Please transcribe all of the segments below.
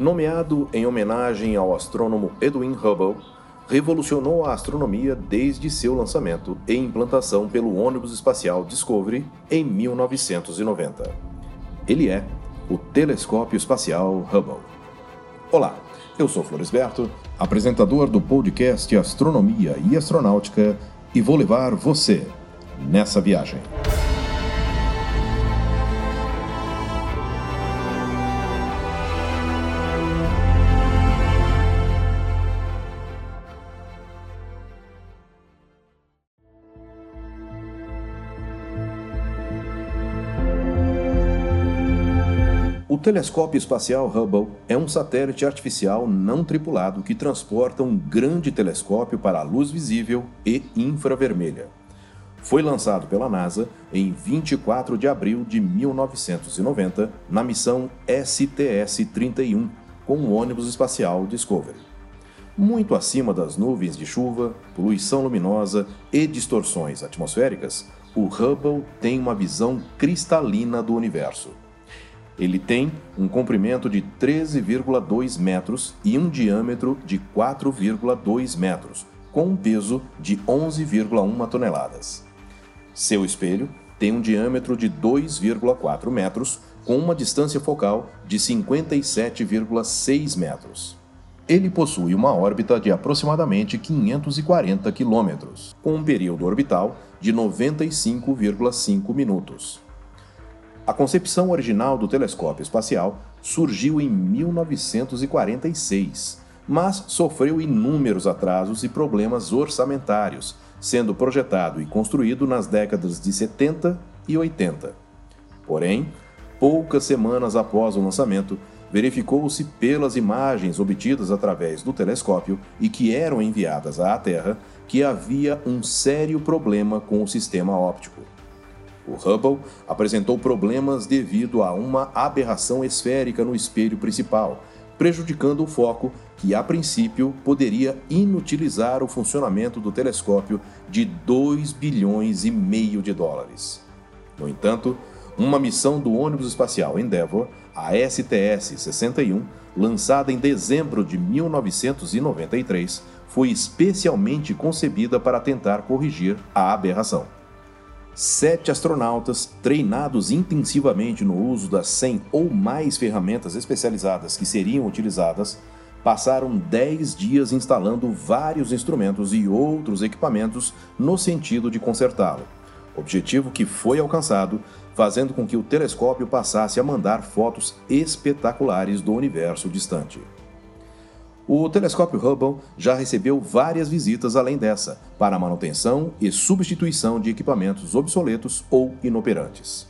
Nomeado em homenagem ao astrônomo Edwin Hubble, revolucionou a astronomia desde seu lançamento e implantação pelo ônibus espacial Discovery em 1990. Ele é o Telescópio Espacial Hubble. Olá, eu sou Floresberto, apresentador do podcast Astronomia e Astronáutica, e vou levar você nessa viagem. Telescópio espacial Hubble é um satélite artificial não tripulado que transporta um grande telescópio para a luz visível e infravermelha. Foi lançado pela NASA em 24 de abril de 1990 na missão STS-31 com o ônibus espacial Discovery. Muito acima das nuvens de chuva, poluição luminosa e distorções atmosféricas, o Hubble tem uma visão cristalina do universo. Ele tem um comprimento de 13,2 metros e um diâmetro de 4,2 metros, com um peso de 11,1 toneladas. Seu espelho tem um diâmetro de 2,4 metros, com uma distância focal de 57,6 metros. Ele possui uma órbita de aproximadamente 540 quilômetros, com um período orbital de 95,5 minutos. A concepção original do telescópio espacial surgiu em 1946, mas sofreu inúmeros atrasos e problemas orçamentários, sendo projetado e construído nas décadas de 70 e 80. Porém, poucas semanas após o lançamento, verificou-se pelas imagens obtidas através do telescópio e que eram enviadas à Terra que havia um sério problema com o sistema óptico. O Hubble apresentou problemas devido a uma aberração esférica no espelho principal, prejudicando o foco, que a princípio poderia inutilizar o funcionamento do telescópio de 2 bilhões e meio de dólares. No entanto, uma missão do ônibus espacial Endeavour, a STS-61, lançada em dezembro de 1993, foi especialmente concebida para tentar corrigir a aberração sete astronautas treinados intensivamente no uso das 100 ou mais ferramentas especializadas que seriam utilizadas passaram 10 dias instalando vários instrumentos e outros equipamentos no sentido de consertá-lo. Objetivo que foi alcançado, fazendo com que o telescópio passasse a mandar fotos espetaculares do universo distante. O telescópio Hubble já recebeu várias visitas além dessa, para manutenção e substituição de equipamentos obsoletos ou inoperantes.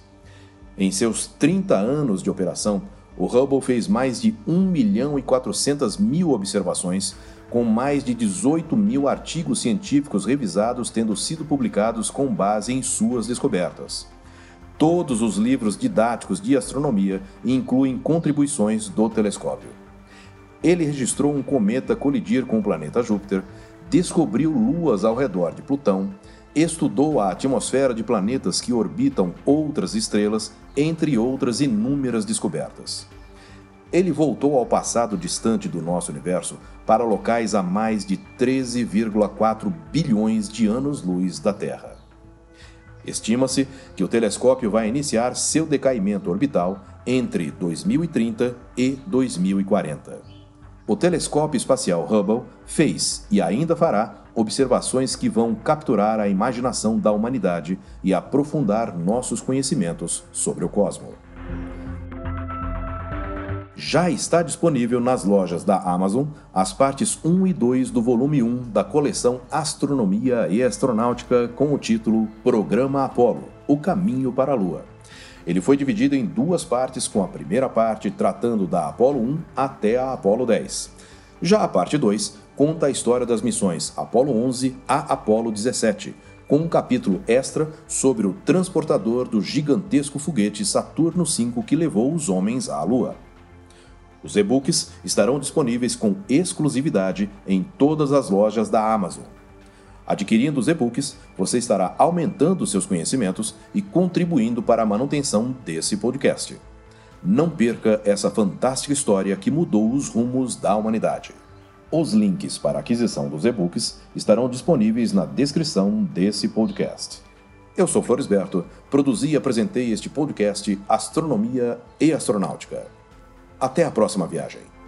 Em seus 30 anos de operação, o Hubble fez mais de 1 milhão e 400 mil observações, com mais de 18 mil artigos científicos revisados tendo sido publicados com base em suas descobertas. Todos os livros didáticos de astronomia incluem contribuições do telescópio. Ele registrou um cometa colidir com o planeta Júpiter, descobriu luas ao redor de Plutão, estudou a atmosfera de planetas que orbitam outras estrelas, entre outras inúmeras descobertas. Ele voltou ao passado distante do nosso universo para locais a mais de 13,4 bilhões de anos-luz da Terra. Estima-se que o telescópio vai iniciar seu decaimento orbital entre 2030 e 2040. O telescópio espacial Hubble fez e ainda fará observações que vão capturar a imaginação da humanidade e aprofundar nossos conhecimentos sobre o cosmos. Já está disponível nas lojas da Amazon as partes 1 e 2 do volume 1 da coleção Astronomia e Astronáutica com o título Programa Apolo O Caminho para a Lua. Ele foi dividido em duas partes, com a primeira parte tratando da Apollo 1 até a Apollo 10. Já a parte 2 conta a história das missões Apollo 11 a Apollo 17, com um capítulo extra sobre o transportador do gigantesco foguete Saturno V que levou os homens à Lua. Os e-books estarão disponíveis com exclusividade em todas as lojas da Amazon. Adquirindo os e-books, você estará aumentando seus conhecimentos e contribuindo para a manutenção desse podcast. Não perca essa fantástica história que mudou os rumos da humanidade. Os links para a aquisição dos e-books estarão disponíveis na descrição desse podcast. Eu sou Floresberto, produzi e apresentei este podcast Astronomia e Astronáutica. Até a próxima viagem.